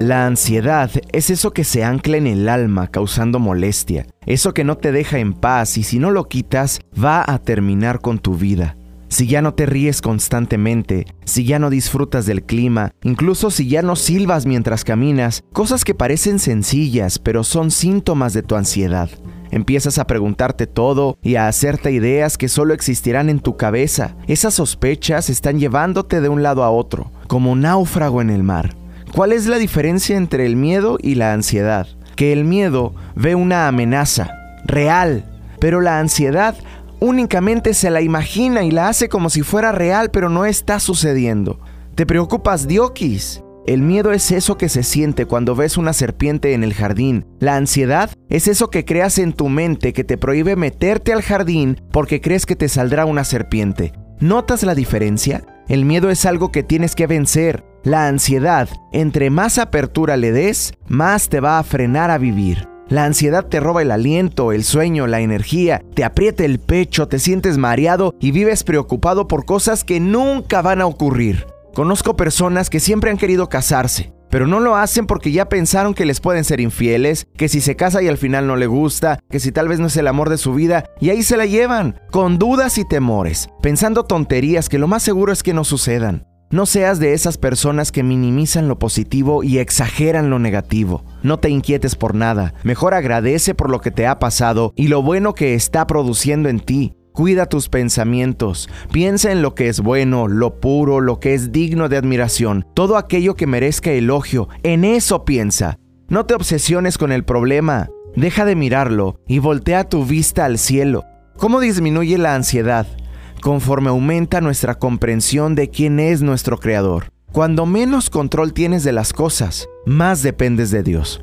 La ansiedad es eso que se ancla en el alma causando molestia, eso que no te deja en paz y si no lo quitas va a terminar con tu vida. Si ya no te ríes constantemente, si ya no disfrutas del clima, incluso si ya no silbas mientras caminas, cosas que parecen sencillas pero son síntomas de tu ansiedad. Empiezas a preguntarte todo y a hacerte ideas que solo existirán en tu cabeza. Esas sospechas están llevándote de un lado a otro, como náufrago en el mar. ¿Cuál es la diferencia entre el miedo y la ansiedad? Que el miedo ve una amenaza real, pero la ansiedad únicamente se la imagina y la hace como si fuera real, pero no está sucediendo. Te preocupas, Diokis. El miedo es eso que se siente cuando ves una serpiente en el jardín. La ansiedad es eso que creas en tu mente que te prohíbe meterte al jardín porque crees que te saldrá una serpiente. ¿Notas la diferencia? El miedo es algo que tienes que vencer. La ansiedad, entre más apertura le des, más te va a frenar a vivir. La ansiedad te roba el aliento, el sueño, la energía, te aprieta el pecho, te sientes mareado y vives preocupado por cosas que nunca van a ocurrir. Conozco personas que siempre han querido casarse, pero no lo hacen porque ya pensaron que les pueden ser infieles, que si se casa y al final no le gusta, que si tal vez no es el amor de su vida, y ahí se la llevan, con dudas y temores, pensando tonterías que lo más seguro es que no sucedan. No seas de esas personas que minimizan lo positivo y exageran lo negativo. No te inquietes por nada, mejor agradece por lo que te ha pasado y lo bueno que está produciendo en ti. Cuida tus pensamientos, piensa en lo que es bueno, lo puro, lo que es digno de admiración, todo aquello que merezca elogio, en eso piensa. No te obsesiones con el problema, deja de mirarlo y voltea tu vista al cielo. ¿Cómo disminuye la ansiedad? Conforme aumenta nuestra comprensión de quién es nuestro Creador. Cuando menos control tienes de las cosas, más dependes de Dios.